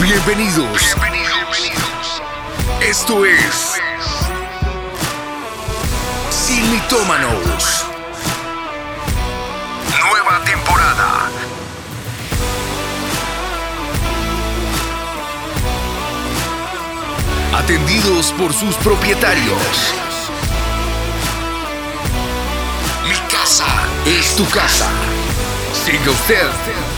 Bienvenidos. Esto es Sin Mitómanos. Nueva temporada. Atendidos por sus propietarios. Mi casa es tu casa. Siga usted.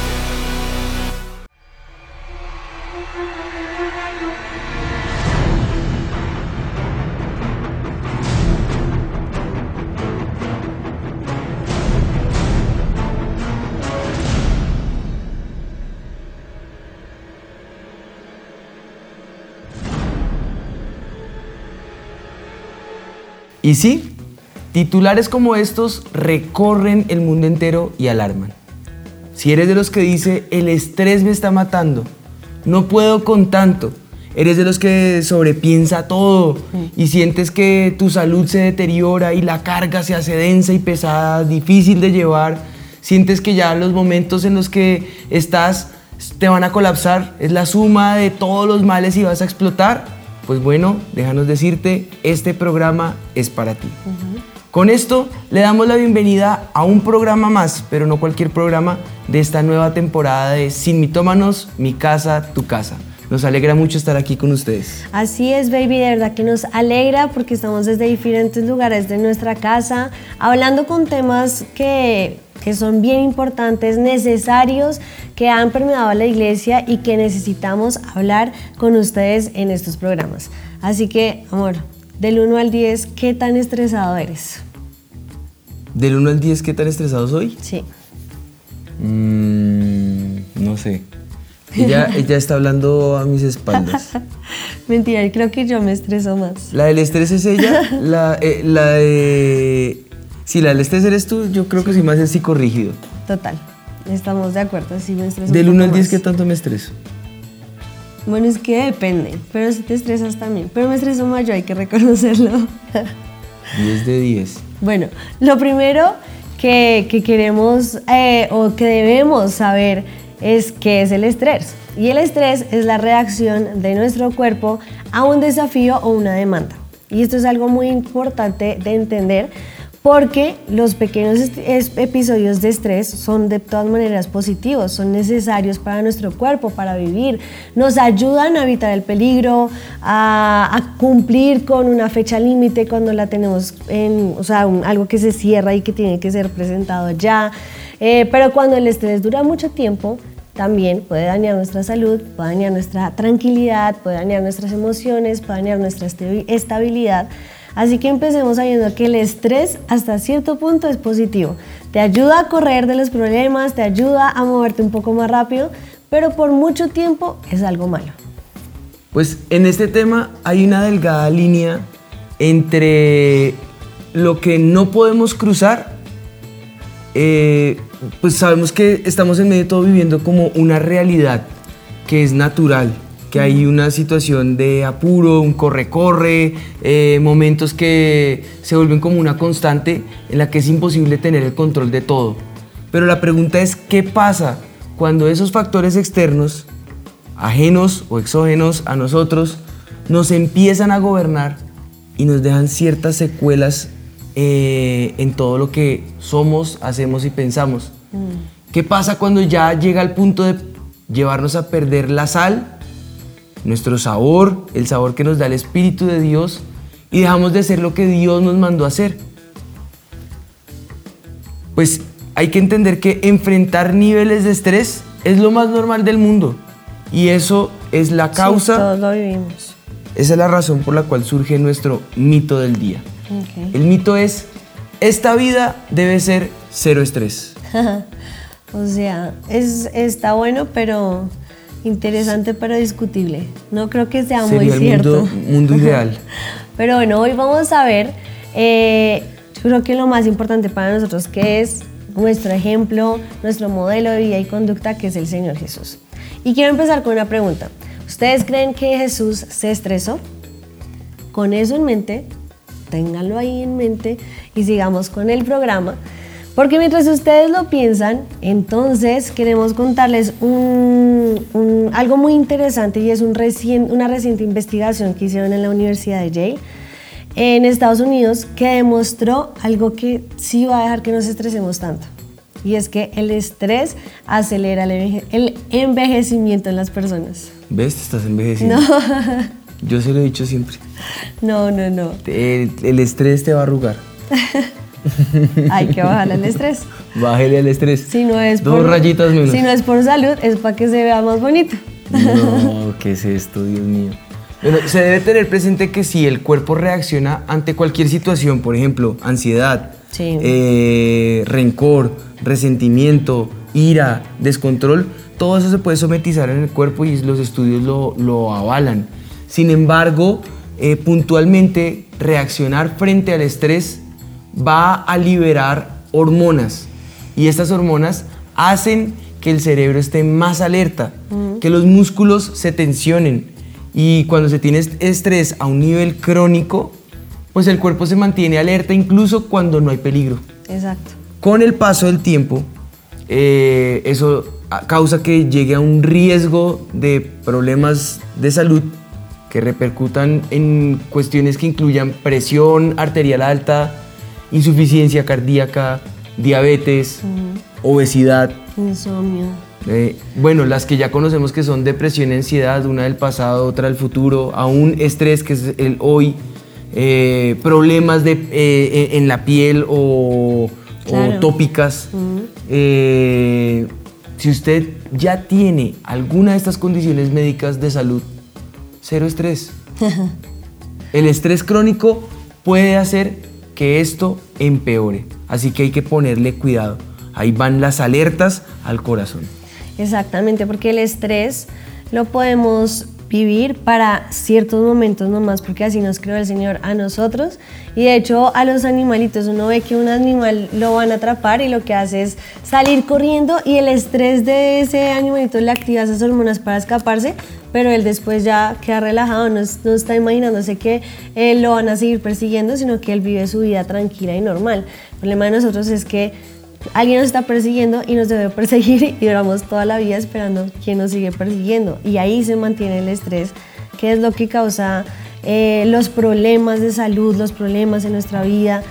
Y sí, titulares como estos recorren el mundo entero y alarman. Si eres de los que dice, el estrés me está matando, no puedo con tanto, eres de los que sobrepiensa todo y sientes que tu salud se deteriora y la carga se hace densa y pesada, difícil de llevar, sientes que ya los momentos en los que estás te van a colapsar, es la suma de todos los males y vas a explotar, pues bueno, déjanos decirte, este programa es para ti. Con esto le damos la bienvenida a un programa más, pero no cualquier programa, de esta nueva temporada de Sin Mitómanos, Mi Casa, Tu Casa. Nos alegra mucho estar aquí con ustedes. Así es, baby, de verdad que nos alegra porque estamos desde diferentes lugares de nuestra casa, hablando con temas que, que son bien importantes, necesarios, que han permeado a la iglesia y que necesitamos hablar con ustedes en estos programas. Así que, amor, del 1 al 10, ¿qué tan estresado eres? Del 1 al 10, ¿qué tan estresado soy? Sí. Mm, no sé. Ella, ella está hablando a mis espaldas. Mentira, creo que yo me estreso más. La del estrés es ella, la, eh, la de... Si la del estrés eres tú, yo creo que soy más el psicorrígido. Total, estamos de acuerdo, sí me estreso. Del un 1 al poco 10, más. ¿qué tanto me estreso? Bueno, es que depende, pero si te estresas también. Pero me estreso más yo, hay que reconocerlo. 10 de 10. Bueno, lo primero que, que queremos eh, o que debemos saber es qué es el estrés. Y el estrés es la reacción de nuestro cuerpo a un desafío o una demanda. Y esto es algo muy importante de entender porque los pequeños episodios de estrés son de todas maneras positivos, son necesarios para nuestro cuerpo, para vivir, nos ayudan a evitar el peligro, a, cumplir con una fecha límite cuando la tenemos en, o sea, algo que se cierra y que tiene que ser presentado ya. Eh, pero cuando el estrés dura mucho tiempo, también puede dañar nuestra salud, puede dañar nuestra tranquilidad, puede dañar nuestras emociones, puede dañar nuestra estabi- estabilidad. Así que empecemos sabiendo que el estrés hasta cierto punto es positivo. Te ayuda a correr de los problemas, te ayuda a moverte un poco más rápido, pero por mucho tiempo es algo malo. Pues en este tema hay una delgada línea entre lo que no podemos cruzar, eh, pues sabemos que estamos en medio de todo viviendo como una realidad que es natural, que hay una situación de apuro, un corre-corre, eh, momentos que se vuelven como una constante en la que es imposible tener el control de todo. Pero la pregunta es, ¿qué pasa cuando esos factores externos ajenos o exógenos a nosotros, nos empiezan a gobernar y nos dejan ciertas secuelas eh, en todo lo que somos, hacemos y pensamos. ¿Qué pasa cuando ya llega al punto de llevarnos a perder la sal, nuestro sabor, el sabor que nos da el Espíritu de Dios y dejamos de ser lo que Dios nos mandó a hacer? Pues hay que entender que enfrentar niveles de estrés es lo más normal del mundo. Y eso es la Sí, causa, todos lo vivimos. esa es la razón por la cual surge nuestro mito del día. El mito es, esta vida debe ser cero estrés. O sea, es, está bueno, pero interesante, pero discutible. No creo que sea muy el cierto. mundo, mundo ideal. Pero bueno, hoy vamos a ver, eh, yo creo que lo más importante para nosotros, que es nuestro ejemplo, nuestro modelo de vida y conducta, que es el Señor Jesús. Y quiero empezar con una pregunta. ¿Ustedes creen que Jesús se estresó? Con eso en mente, ténganlo ahí en mente y sigamos con el programa. Porque mientras ustedes lo piensan, entonces queremos contarles un, un algo muy interesante y es un una reciente investigación que hicieron en la Universidad de Yale en Estados Unidos que demostró algo que sí va a dejar que nos estresemos tanto. Y es que el estrés acelera el, envejecimiento en las personas. ¿Ves? Te estás envejeciendo. No. Yo se lo he dicho siempre. No, no, no. El, estrés te va a arrugar. Hay que bajarle el estrés. Bájale el estrés. Si no es Dos rayitas menos. Si no es por salud, es para que se vea más bonito. No, ¿qué es esto, Dios mío? Bueno, se debe tener presente que si el cuerpo reacciona ante cualquier situación, por ejemplo, ansiedad, eh, rencor, resentimiento, ira, descontrol, todo eso se puede sometizar en el cuerpo y los estudios lo, avalan. Sin embargo, eh, puntualmente reaccionar frente al estrés va a liberar hormonas y estas hormonas hacen que el cerebro esté más alerta, que los músculos se tensionen, y cuando se tiene estrés a un nivel crónico, pues el cuerpo se mantiene alerta incluso cuando no hay peligro. Exacto. Con el paso del tiempo, eh, eso causa que llegue a un riesgo de problemas de salud que repercutan en cuestiones que incluyan presión arterial alta, insuficiencia cardíaca, diabetes, obesidad, insomnio. Eh, bueno, las que ya conocemos que son depresión y ansiedad, una del pasado, otra del futuro, aún estrés que es el hoy, eh, problemas de, eh, en la piel o, tópicas. si usted ya tiene alguna de estas condiciones médicas de salud, cero estrés. el estrés crónico puede hacer que esto empeore, así que hay que ponerle cuidado. Ahí van las alertas al corazón. Exactamente, porque el estrés lo podemos vivir para ciertos momentos nomás, porque así nos creó el Señor a nosotros. Y de hecho a los animalitos, uno ve que un animal lo van a atrapar y lo que hace es salir corriendo y el estrés de ese animalito le activa esas hormonas para escaparse, pero él después ya queda relajado, no, está imaginándose que él lo van a seguir persiguiendo, sino que él vive su vida tranquila y normal. El problema de nosotros es que alguien nos está persiguiendo y nos debe perseguir y duramos toda la vida esperando quién nos sigue persiguiendo. Y ahí se mantiene el estrés, que es lo que causa eh, los problemas de salud, los problemas en nuestra vida.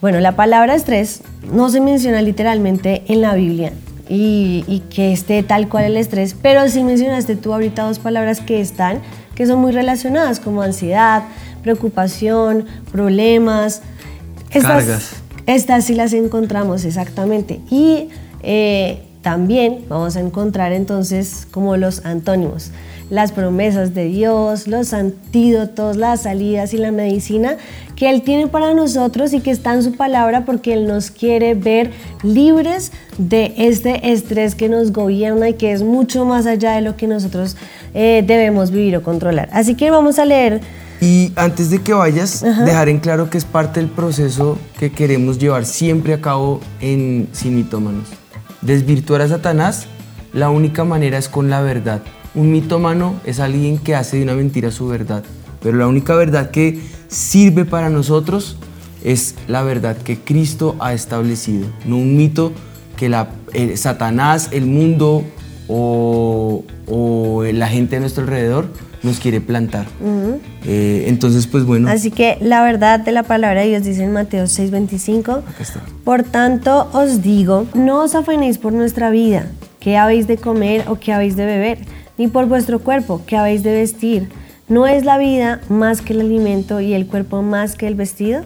Bueno, la palabra estrés no se menciona literalmente en la Biblia y, y que esté tal cual el estrés, pero sí mencionaste tú ahorita dos palabras que están, que son muy relacionadas, como ansiedad, preocupación, problemas. Cargas. Estas sí las encontramos exactamente. Y eh, también vamos a encontrar entonces como los antónimos, las promesas de Dios, los antídotos, las salidas y la medicina que Él tiene para nosotros y que está en su palabra porque Él nos quiere ver libres de este estrés que nos gobierna y que es mucho más allá de lo que nosotros eh, debemos vivir o controlar. Así que vamos a leer y antes de que vayas, dejar en claro que es parte del proceso que queremos llevar siempre a cabo en Sin Mitómanos. Desvirtuar a Satanás, la única manera es con la verdad. Un mitómano es alguien que hace de una mentira su verdad, pero la única verdad que sirve para nosotros es la verdad que Cristo ha establecido, no un mito que la, Satanás, el mundo o, o la gente a nuestro alrededor nos quiere plantar. Eh, entonces, pues bueno. Así que la verdad de la palabra de Dios dice en Mateo 6:25, por tanto os digo, no os afanéis por nuestra vida, qué habéis de comer o qué habéis de beber, ni por vuestro cuerpo, qué habéis de vestir. ¿No es la vida más que el alimento y el cuerpo más que el vestido?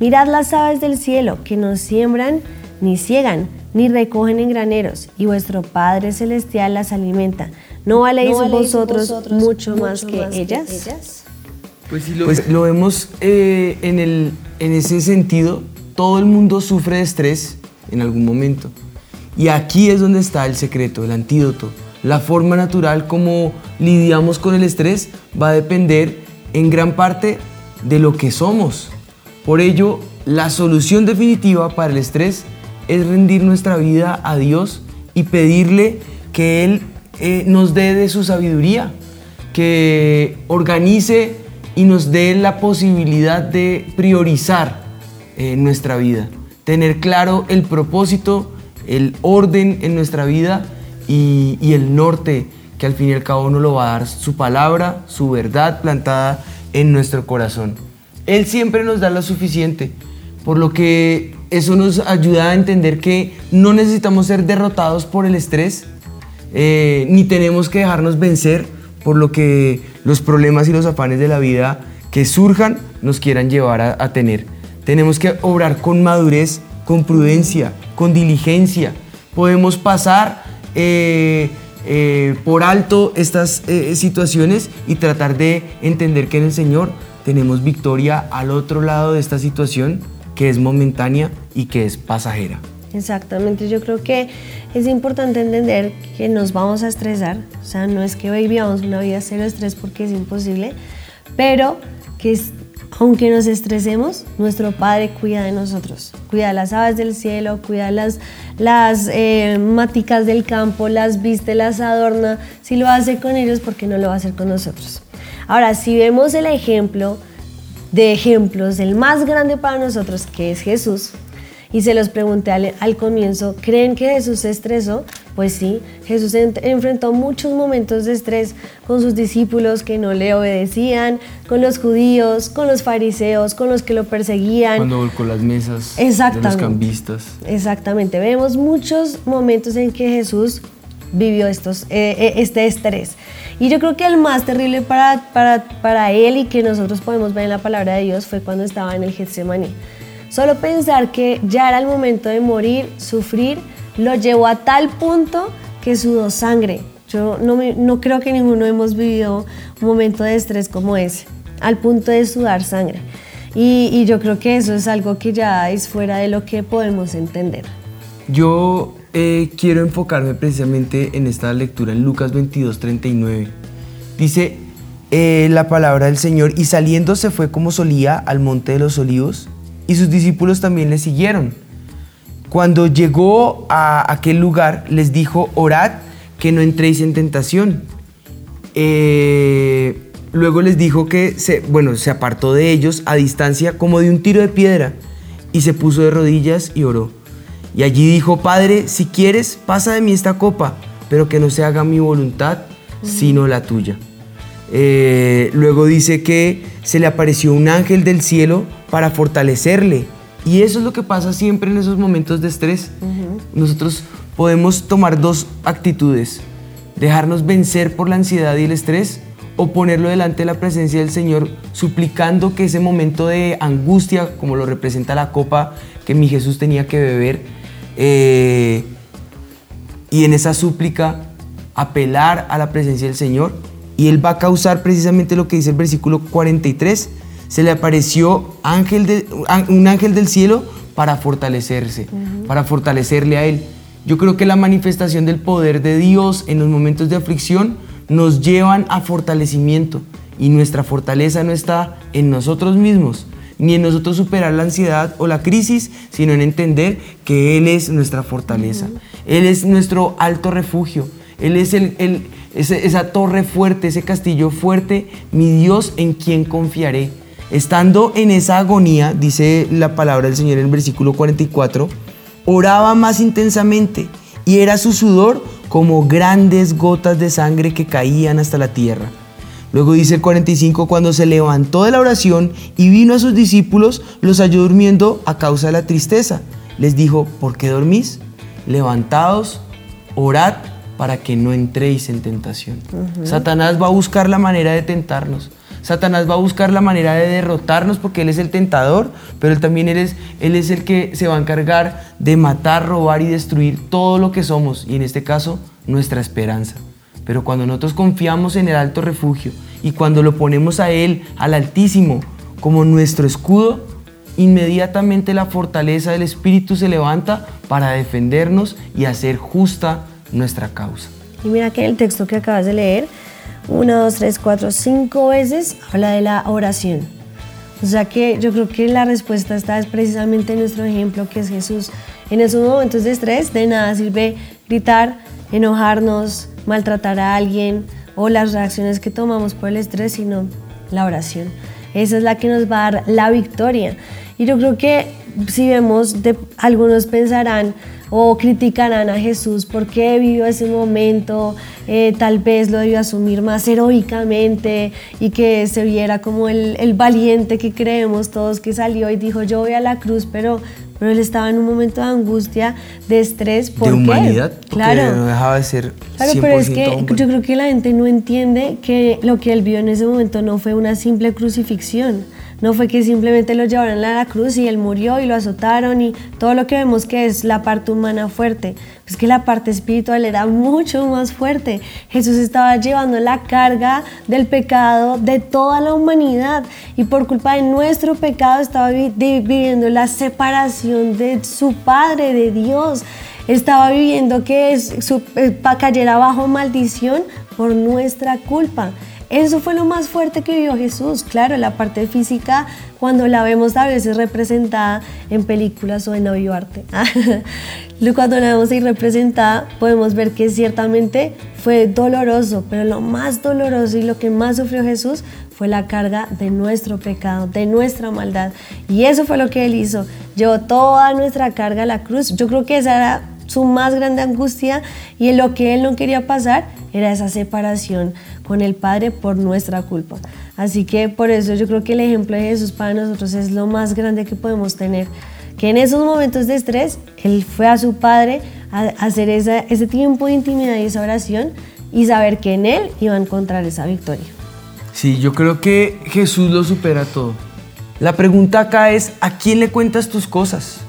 Mirad las aves del cielo, que no siembran ni ciegan, ni recogen en graneros, y vuestro Padre Celestial las alimenta. ¿No valéis, vosotros, mucho, más, que, ellas? Pues, lo, pues lo, vemos eh, en, el, en ese sentido. Todo el mundo sufre de estrés en algún momento. Y aquí es donde está el secreto, el antídoto. La forma natural como lidiamos con el estrés va a depender en gran parte de lo que somos. Por ello, la solución definitiva para el estrés es rendir nuestra vida a Dios y pedirle que Él eh, nos dé de su sabiduría, que organice y nos dé la posibilidad de priorizar eh, nuestra vida, tener claro el propósito, el orden en nuestra vida y, el norte que al fin y al cabo nos lo va a dar su palabra, su verdad plantada en nuestro corazón. Él siempre nos da lo suficiente, por lo que eso nos ayuda a entender que no necesitamos ser derrotados por el estrés, eh, ni tenemos que dejarnos vencer por lo que los problemas y los afanes de la vida que surjan nos quieran llevar a, tener. Tenemos que obrar con madurez, con prudencia, con diligencia. Podemos pasar eh, eh, por alto estas situaciones y tratar de entender que en el Señor tenemos victoria al otro lado de esta situación que es momentánea y que es pasajera. Exactamente, yo creo que es importante entender que nos vamos a estresar, o sea, no es que vivamos una vida cero estrés porque es imposible, pero que aunque nos estresemos, nuestro Padre cuida de nosotros, cuida las aves del cielo, cuida las, las eh, maticas del campo, las viste, las adorna, si lo hace con ellos, ¿por qué no lo va a hacer con nosotros? Ahora, si vemos el ejemplo de ejemplos, el más grande para nosotros, que es Jesús, y se los pregunté al, comienzo, ¿creen que Jesús se estresó? Pues sí, Jesús enfrentó muchos momentos de estrés con sus discípulos que no le obedecían, con los judíos, con los fariseos, con los que lo perseguían. Cuando volcó las mesas de los cambistas. Exactamente, vemos muchos momentos en que Jesús vivió estos, eh, eh, este estrés. Y yo creo que el más terrible para, para, para él y que nosotros podemos ver en la palabra de Dios fue cuando estaba en el Getsemaní Solo pensar que ya era el momento de morir, sufrir, lo llevó a tal punto que sudó sangre. Yo no, no creo que ninguno hemos vivido un momento de estrés como ese, al punto de sudar sangre. Y, yo creo que eso es algo que ya es fuera de lo que podemos entender. Yo eh, quiero enfocarme precisamente en esta lectura en Lucas 22, 39. Dice eh, la palabra del Señor, y saliendo se fue como solía al monte de los olivos, y sus discípulos también le siguieron. Cuando llegó a aquel lugar, les dijo, orad que no entréis en tentación. Eh, luego les dijo que se, bueno, se apartó de ellos a distancia como de un tiro de piedra y se puso de rodillas y oró. Y allí dijo, Padre, si quieres, pasa de mí esta copa, pero que no se haga mi voluntad, sino la tuya. Eh, luego dice que se le apareció un ángel del cielo para fortalecerle. Y eso es lo que pasa siempre en esos momentos de estrés. Nosotros podemos tomar dos actitudes. Dejarnos vencer por la ansiedad y el estrés o ponerlo delante de la presencia del Señor suplicando que ese momento de angustia, como lo representa la copa que mi Jesús tenía que beber, eh, y en esa súplica apelar a la presencia del Señor y Él va a causar precisamente lo que dice el versículo 43. Se le apareció ángel de, un ángel del cielo para fortalecerse, para fortalecerle a Él. Yo creo que la manifestación del poder de Dios en los momentos de aflicción nos llevan a fortalecimiento y nuestra fortaleza no está en nosotros mismos, ni en nosotros superar la ansiedad o la crisis, sino en entender que Él es nuestra fortaleza. Él es nuestro alto refugio. Él es el, esa torre fuerte, ese castillo fuerte, mi Dios en quien confiaré. Estando en esa agonía, dice la palabra del Señor en el versículo 44, oraba más intensamente y era su sudor como grandes gotas de sangre que caían hasta la tierra. Luego dice el 45, cuando se levantó de la oración y vino a sus discípulos, los halló durmiendo a causa de la tristeza. Les dijo, ¿por qué dormís? Levantaos, orad para que no entréis en tentación. Satanás va a buscar la manera de tentarnos. Satanás va a buscar la manera de derrotarnos porque Él es el tentador, pero Él también él es, él es el que se va a encargar de matar, robar y destruir todo lo que somos, y en este caso nuestra esperanza. Pero cuando nosotros confiamos en el alto refugio y cuando lo ponemos a Él, al Altísimo, como nuestro escudo, inmediatamente la fortaleza del Espíritu se levanta para defendernos y hacer justa nuestra causa. Y mira que el texto que acabas de leer, una, dos, tres, cuatro, cinco veces habla de la oración. O sea que yo creo que la respuesta está es precisamente en nuestro ejemplo, que es Jesús. En esos momentos de estrés, de nada sirve gritar, enojarnos, maltratar a alguien o las reacciones que tomamos por el estrés, sino la oración. Esa es la que nos va a dar la victoria. Y yo creo que si vemos, de, algunos pensarán, o criticarán a Jesús porque vivió ese momento, eh, tal vez lo debió asumir más heroicamente y que se viera como el, el valiente que creemos todos que salió y dijo yo voy a la cruz, pero pero él estaba en un momento de angustia, de estrés. ¿por de qué? humanidad, claro. no dejaba de ser Claro, 100% pero es que hombre. yo creo que la gente no entiende que lo que él vio en ese momento no fue una simple crucifixión. No fue que simplemente lo llevaron a la cruz y él murió y lo azotaron y todo lo que vemos que es la parte humana fuerte. Es que la parte espiritual era mucho más fuerte. Jesús estaba llevando la carga del pecado de toda la humanidad y por culpa de nuestro pecado estaba viviendo la separación de su Padre, de Dios. Estaba viviendo que es- su, eh, cayera bajo maldición por nuestra culpa. Eso fue lo más fuerte que vivió Jesús. Claro, la parte física, cuando la vemos a veces representada en películas o en audioarte, cuando la vemos ahí representada, podemos ver que ciertamente fue doloroso, pero lo más doloroso y lo que más sufrió Jesús fue la carga de nuestro pecado, de nuestra maldad. Y eso fue lo que Él hizo. Llevó toda nuestra carga a la cruz. Yo creo que esa era su más grande angustia y en lo que él no quería pasar era esa separación con el Padre por nuestra culpa. Así que por eso yo creo que el ejemplo de Jesús para nosotros es lo más grande que podemos tener. Que en esos momentos de estrés, Él fue a su Padre a hacer ese tiempo de intimidad y esa oración y saber que en Él iba a encontrar esa victoria. Sí, yo creo que Jesús lo supera todo. La pregunta acá es, ¿a quién le cuentas tus cosas?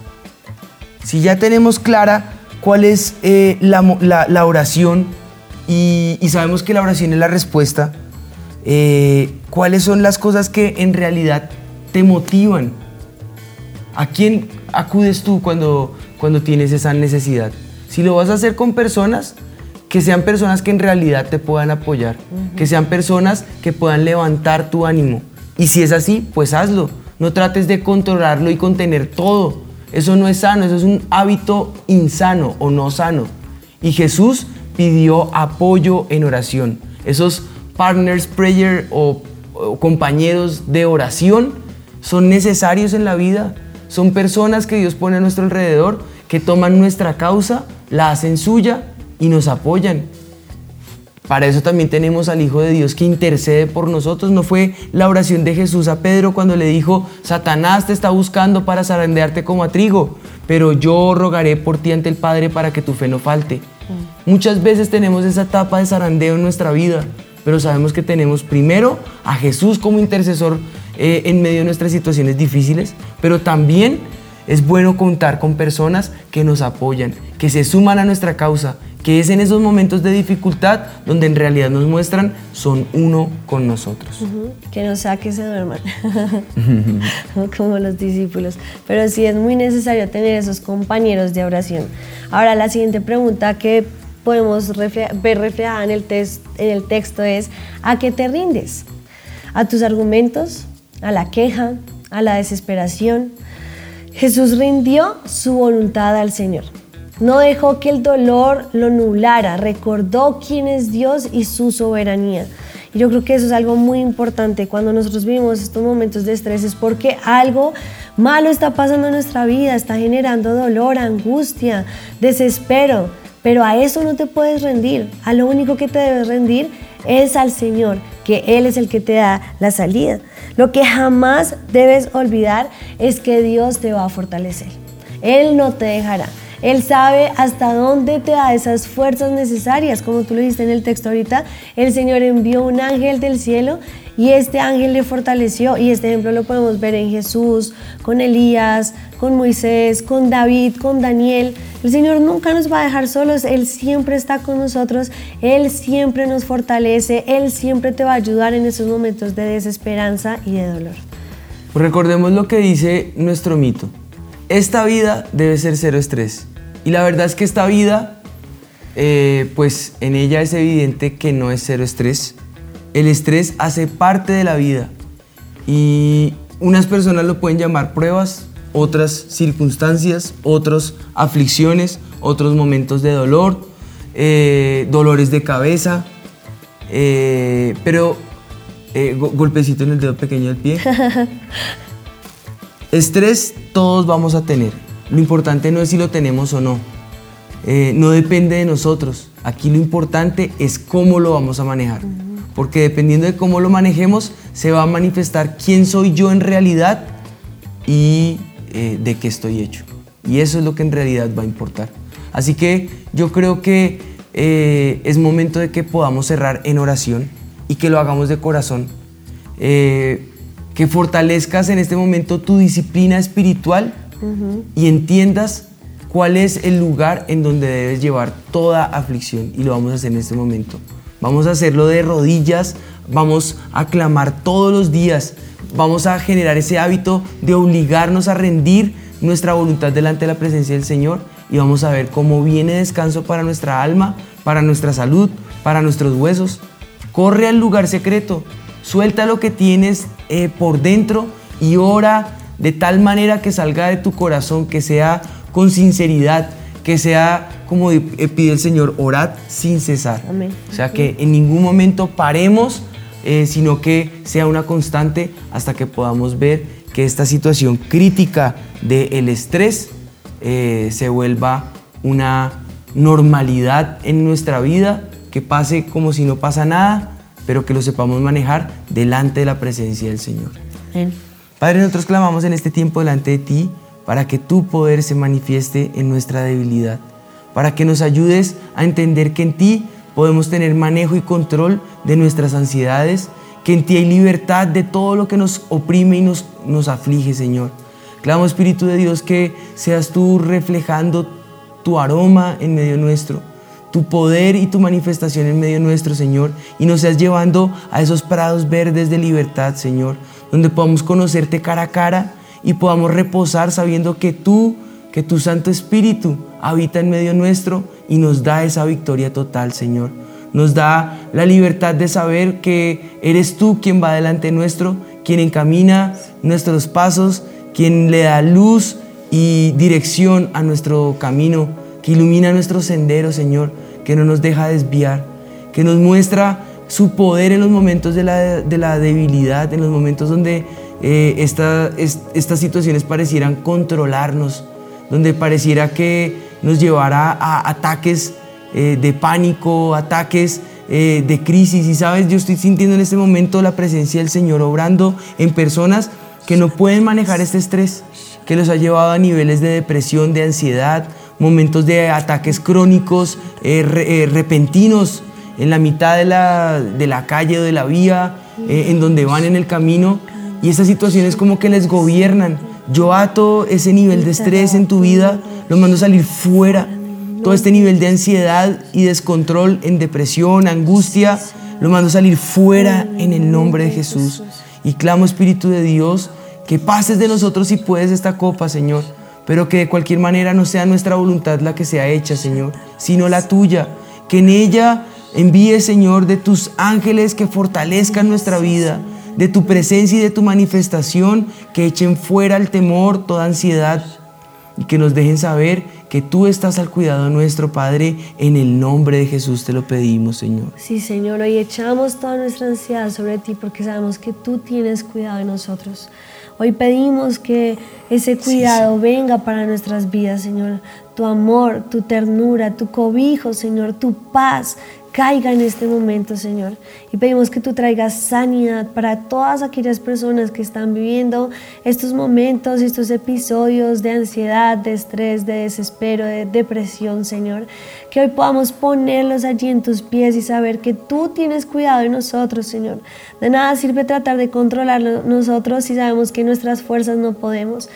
Si ya tenemos clara cuál es eh, la oración y, y sabemos que la oración es la respuesta, eh, ¿cuáles son las cosas que en realidad te motivan? ¿A quién acudes tú cuando, cuando tienes esa necesidad? Si lo vas a hacer con personas, que sean personas que en realidad te puedan apoyar, que sean personas que puedan levantar tu ánimo. Y si es así, pues hazlo. No trates de controlarlo y contener todo. Eso no es sano, eso es un hábito insano o no sano. Y Jesús pidió apoyo en oración. Esos partners prayer o, compañeros de oración son necesarios en la vida. Son personas que Dios pone a nuestro alrededor, que toman nuestra causa, la hacen suya y nos apoyan. Para eso también tenemos al Hijo de Dios que intercede por nosotros. No fue la oración de Jesús a Pedro cuando le dijo, Satanás te está buscando para zarandearte como a trigo, pero yo rogaré por ti ante el Padre para que tu fe no falte. Muchas veces tenemos esa etapa de zarandeo en nuestra vida, pero sabemos que tenemos primero a Jesús como intercesor eh, en medio de nuestras situaciones difíciles, pero también es bueno contar con personas que nos apoyan, que se suman a nuestra causa, que es en esos momentos de dificultad donde en realidad nos muestran son uno con nosotros. que no sea que se duerman, como los discípulos. Pero sí es muy necesario tener esos compañeros de oración. Ahora la siguiente pregunta que podemos ver reflejada en el, en el texto es, ¿a qué te rindes? ¿A tus argumentos? ¿A la queja? ¿A la desesperación? Jesús rindió su voluntad al Señor. No dejó que el dolor lo nublara, recordó quién es Dios y su soberanía. Y yo creo que eso es algo muy importante cuando nosotros vivimos estos momentos de estrés, es porque algo malo está pasando en nuestra vida, está generando dolor, angustia, desespero. Pero a eso no te puedes rendir. A lo único que te debes rendir es al Señor, que Él es el que te da la salida. Lo que jamás debes olvidar es que Dios te va a fortalecer. Él no te dejará. Él sabe hasta dónde te da esas fuerzas necesarias. Como tú lo dijiste en el texto ahorita, el Señor envió un ángel del cielo y este ángel le fortaleció. Y este ejemplo lo podemos ver en Jesús, con Elías, con Moisés, con David, con Daniel. El Señor nunca nos va a dejar solos. Él siempre está con nosotros. Él siempre nos fortalece. Él siempre te va a ayudar en esos momentos de desesperanza y de dolor. Recordemos lo que dice nuestro mito. Esta vida debe ser cero estrés. Y la verdad es que esta vida, eh, pues en ella es evidente que no es cero estrés. El estrés hace parte de la vida. Y unas personas lo pueden llamar pruebas, otras circunstancias, otros aflicciones, otros momentos de dolor, eh, dolores de cabeza, eh, pero eh, go- golpecito en el dedo pequeño del pie. Estrés todos vamos a tener. Lo importante no es si lo tenemos o no. no depende de nosotros. Aquí lo importante es cómo lo vamos a manejar. Porque dependiendo de cómo lo manejemos, se va a manifestar quién soy yo en realidad y eh, de qué estoy hecho. Y eso es lo que en realidad va a importar. Así que yo creo que eh, es momento de que podamos cerrar en oración y que lo hagamos de corazón. Eh, que fortalezcas en este momento tu disciplina espiritual y entiendas cuál es el lugar en donde debes llevar toda aflicción. Y lo vamos a hacer en este momento. Vamos a hacerlo de rodillas, vamos a clamar todos los días, vamos a generar ese hábito de obligarnos a rendir nuestra voluntad delante de la presencia del Señor y vamos a ver cómo viene descanso para nuestra alma, para nuestra salud, para nuestros huesos. Corre al lugar secreto, suelta lo que tienes eh, por dentro y ora de tal manera que salga de tu corazón, que sea con sinceridad, que sea como pide el Señor, orad sin cesar. O sea, que en ningún momento paremos, eh, sino que sea una constante hasta que podamos ver que esta situación crítica del estrés eh, se vuelva una normalidad en nuestra vida, que pase como si no pasa nada, pero que lo sepamos manejar delante de la presencia del Señor. Padre, nosotros clamamos en este tiempo delante de ti para que tu poder se manifieste en nuestra debilidad, para que nos ayudes a entender que en ti podemos tener manejo y control de nuestras ansiedades, que en ti hay libertad de todo lo que nos oprime y nos, nos aflige, Señor. Clamo, Espíritu de Dios, que seas tú reflejando tu aroma en medio nuestro, tu poder y tu manifestación en medio nuestro, Señor, y nos seas llevando a esos prados verdes de libertad, Señor, donde podamos conocerte cara a cara y podamos reposar sabiendo que tú, que tu Santo Espíritu habita en medio nuestro y nos da esa victoria total, Señor. Nos da la libertad de saber que eres tú quien va delante nuestro, quien encamina nuestros pasos quien le da luz y dirección a nuestro camino, que ilumina nuestro sendero, Señor, que no nos deja desviar, que nos muestra su poder en los momentos de la, debilidad, en los momentos donde eh, estas situaciones parecieran controlarnos, donde pareciera que nos llevará a ataques eh, de pánico, ataques eh, de crisis. Y sabes, yo estoy sintiendo en este momento la presencia del Señor obrando en personas que no pueden manejar este estrés, que los ha llevado a niveles de depresión, de ansiedad, momentos de ataques crónicos, repentinos en la mitad de la, de la calle o de la vía, en donde van en el camino, y esas situaciones como que les gobiernan. Yo ato ese nivel de estrés en tu vida, lo mando a salir fuera. Todo este nivel de ansiedad y descontrol en depresión, angustia, lo mando a salir fuera en el nombre de Jesús. Y clamo, Espíritu de Dios, que pases de nosotros si puedes esta copa, Señor, pero que de cualquier manera no sea nuestra voluntad la que sea hecha, Señor, sino la tuya. Que en ella envíes, Señor, de tus ángeles que fortalezcan nuestra vida, de tu presencia y de tu manifestación, que echen fuera el temor, toda ansiedad, y que nos dejen saber que tú estás al cuidado nuestro, Padre, en el nombre de Jesús te lo pedimos, Señor. Sí, Señor, hoy echamos toda nuestra ansiedad sobre ti porque sabemos que tú tienes cuidado de nosotros. Hoy pedimos que ese cuidado venga para nuestras vidas, Señor. Tu amor, tu ternura, tu cobijo, Señor, tu paz, caiga en este momento, Señor. Y pedimos que tú traigas sanidad para todas aquellas personas que están viviendo estos momentos, estos episodios de ansiedad, de estrés, de desespero, de depresión, Señor. Que hoy podamos ponerlos allí en tus pies y saber que tú tienes cuidado de nosotros, Señor. De nada sirve tratar de controlarlo nosotros si sabemos que nuestras fuerzas no podemos.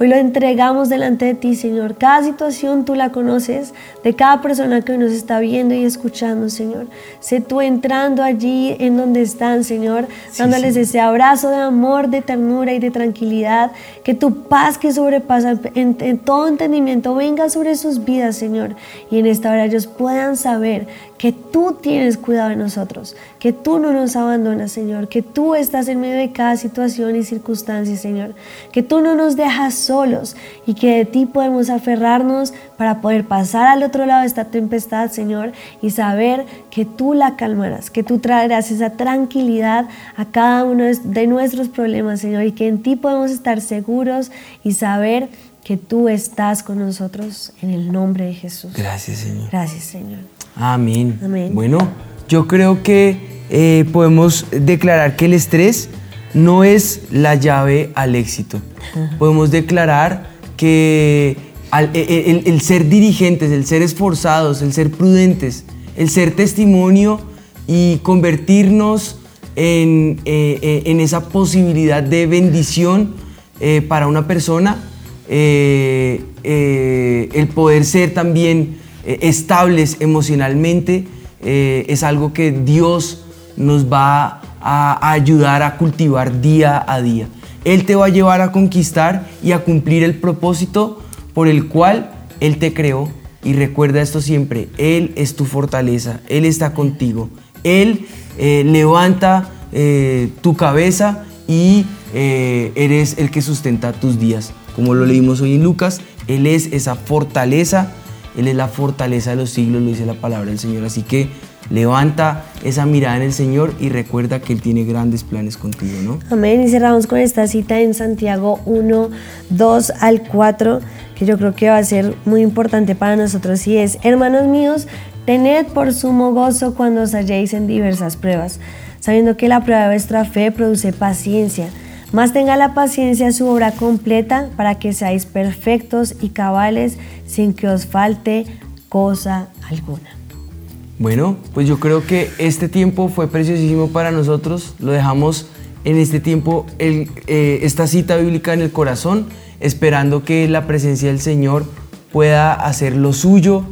Hoy lo entregamos delante de ti, Señor. Cada situación tú la conoces, de cada persona que hoy nos está viendo y escuchando, Señor. Sé tú entrando allí en donde están, Señor, dándoles ese abrazo de amor, de ternura y de tranquilidad. Que tu paz que sobrepasa en, en todo entendimiento venga sobre sus vidas, Señor. Y en esta hora ellos puedan saber que tú tienes cuidado de nosotros, que tú no nos abandonas, Señor, que tú estás en medio de cada situación y circunstancia, Señor, que tú no nos dejas solos y que de ti podemos aferrarnos para poder pasar al otro lado de esta tempestad, Señor, y saber que tú la calmarás, que tú traerás esa tranquilidad a cada uno de nuestros problemas, Señor, y que en ti podemos estar seguros y saber que tú estás con nosotros en el nombre de Jesús. Gracias, Señor. Gracias, Señor. Amén. Amén. Bueno, yo creo que eh, podemos declarar que el estrés no es la llave al éxito. Podemos declarar que al- e- e- el, el ser dirigentes, el ser esforzados, el ser prudentes, el ser testimonio y convertirnos en, eh, eh, en esa posibilidad de bendición eh, para una persona, eh, el poder ser también eh, estables emocionalmente, eh, es algo que Dios nos va a, ayudar a cultivar día a día. Él te va a llevar a conquistar y a cumplir el propósito por el cual Él te creó. Y recuerda esto siempre, Él es tu fortaleza, Él está contigo. Él eh, levanta tu cabeza y eres el que sustenta tus días. Como lo leímos hoy en Lucas, Él es esa fortaleza, Él es la fortaleza de los siglos, lo dice la palabra del Señor. Así que levanta esa mirada en el Señor y recuerda que Él tiene grandes planes contigo, ¿no? Amén. Y cerramos con esta cita en Santiago 1, 2 al 4, que yo creo que va a ser muy importante para nosotros y es, hermanos míos, tened por sumo gozo cuando os halléis en diversas pruebas, sabiendo que la prueba de vuestra fe produce paciencia. Más tenga la paciencia su obra completa para que seáis perfectos y cabales sin que os falte cosa alguna. Bueno, pues yo creo que este tiempo fue preciosísimo para nosotros. Lo dejamos en este tiempo, eh, esta cita bíblica en el corazón, esperando que la presencia del Señor pueda hacer lo suyo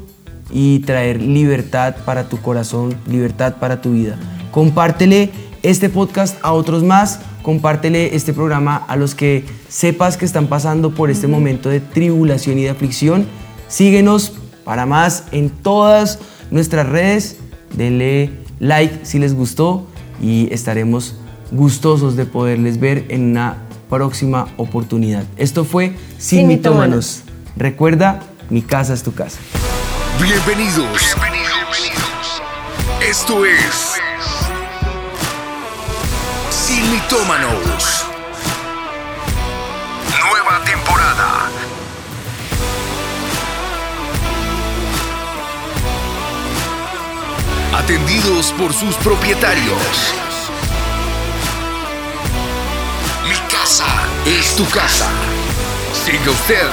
y traer libertad para tu corazón, libertad para tu vida. Compártele este podcast a otros más, compártele este programa a los que sepas que están pasando por este momento de tribulación y de aflicción. Síguenos para más en todas nuestras redes. Denle like si les gustó y estaremos gustosos de poderles ver en una próxima oportunidad. Esto fue Sin, Sin Mitómanos. Recuerda, mi casa es tu casa. Bienvenidos. Esto es Sin Mitómanos. Nueva temporada. Atendidos por sus propietarios. Mi casa es tu casa. Siga usted